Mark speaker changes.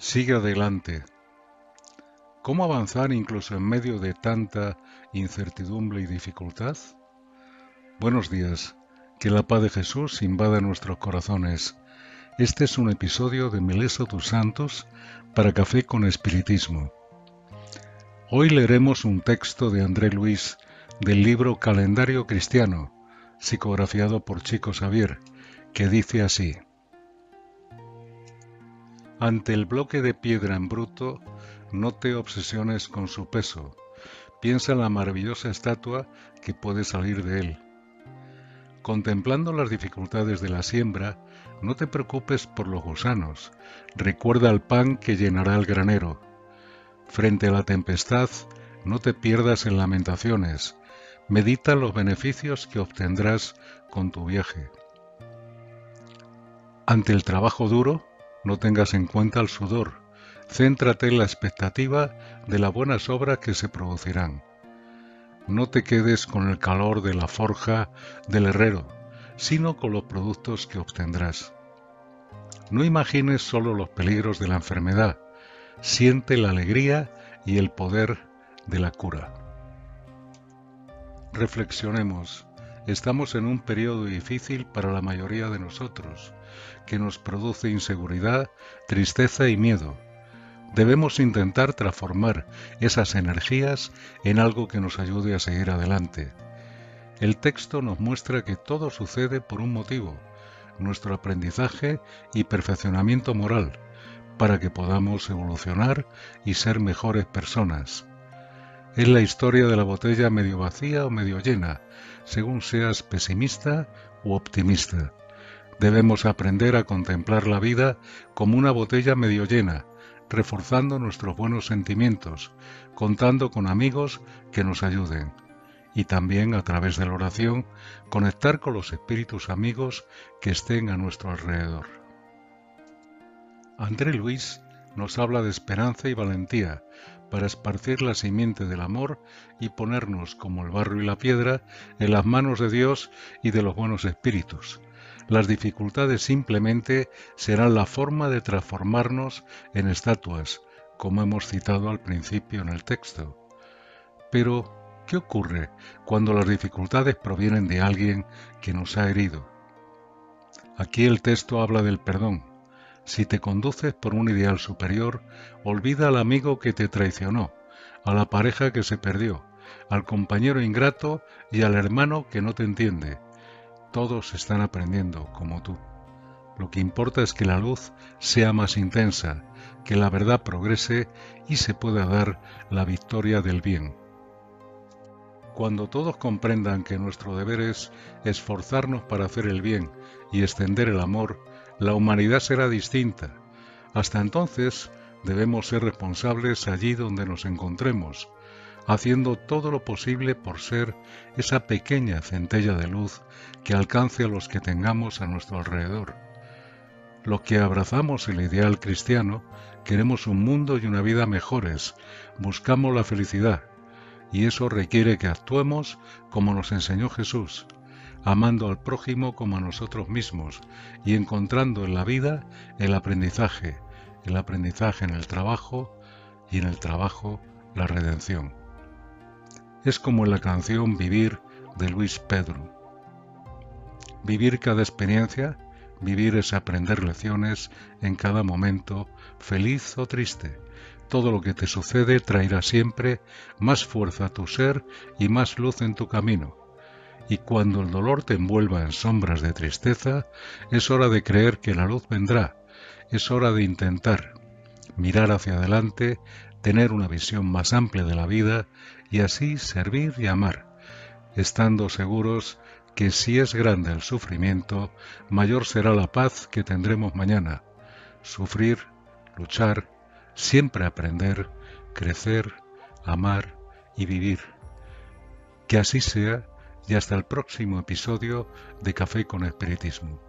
Speaker 1: Sigue adelante. ¿Cómo avanzar incluso en medio de tanta incertidumbre y dificultad? Buenos días. Que la paz de Jesús invada nuestros corazones. Este es un episodio de Mileso tus Santos para Café con Espiritismo. Hoy leeremos un texto de André Luis del libro Calendario Cristiano, psicografiado por Chico Xavier, que dice así. Ante el bloque de piedra en bruto, no te obsesiones con su peso. Piensa en la maravillosa estatua que puede salir de él. Contemplando las dificultades de la siembra, no te preocupes por los gusanos. Recuerda el pan que llenará el granero. Frente a la tempestad, no te pierdas en lamentaciones. Medita los beneficios que obtendrás con tu viaje. Ante el trabajo duro, no tengas en cuenta el sudor. Céntrate en la expectativa de las buenas obras que se producirán. No te quedes con el calor de la forja del herrero, sino con los productos que obtendrás. No imagines solo los peligros de la enfermedad, siente la alegría y el poder de la cura. Reflexionemos. Estamos en un periodo difícil para la mayoría de nosotros, que nos produce inseguridad, tristeza y miedo. Debemos intentar transformar esas energías en algo que nos ayude a seguir adelante. El texto nos muestra que todo sucede por un motivo, nuestro aprendizaje y perfeccionamiento moral, para que podamos evolucionar y ser mejores personas. Es la historia de la botella medio vacía o medio llena, según seas pesimista u optimista. Debemos aprender a contemplar la vida como una botella medio llena, reforzando nuestros buenos sentimientos, contando con amigos que nos ayuden y también a través de la oración conectar con los espíritus amigos que estén a nuestro alrededor. André Luis nos habla de esperanza y valentía para esparcir la simiente del amor y ponernos, como el barro y la piedra, en las manos de Dios y de los buenos espíritus. Las dificultades simplemente serán la forma de transformarnos en estatuas, como hemos citado al principio en el texto. Pero, ¿qué ocurre cuando las dificultades provienen de alguien que nos ha herido? Aquí el texto habla del perdón, si te conduces por un ideal superior, olvida al amigo que te traicionó, a la pareja que se perdió, al compañero ingrato y al hermano que no te entiende. Todos están aprendiendo como tú. Lo que importa es que la luz sea más intensa, que la verdad progrese y se pueda dar la victoria del bien. Cuando todos comprendan que nuestro deber es esforzarnos para hacer el bien y extender el amor, la humanidad será distinta. Hasta entonces debemos ser responsables allí donde nos encontremos, haciendo todo lo posible por ser esa pequeña centella de luz que alcance a los que tengamos a nuestro alrededor. Los que abrazamos el ideal cristiano queremos un mundo y una vida mejores, buscamos la felicidad, y eso requiere que actuemos como nos enseñó Jesús, amando al prójimo como a nosotros mismos y encontrando en la vida el aprendizaje, el aprendizaje en el trabajo y en el trabajo la redención. Es como en la canción Vivir de Luis Pedro. Vivir cada experiencia, vivir es aprender lecciones en cada momento, feliz o triste. Todo lo que te sucede traerá siempre más fuerza a tu ser y más luz en tu camino y cuando el dolor te envuelva en sombras de tristeza, es hora de creer que la luz vendrá, es hora de intentar mirar hacia adelante, tener una visión más amplia de la vida y así servir y amar, estando seguros que si es grande el sufrimiento, mayor será la paz que tendremos mañana. Sufrir, luchar, siempre aprender, crecer, amar y vivir. Que así sea y hasta el próximo episodio de Café con Espiritismo.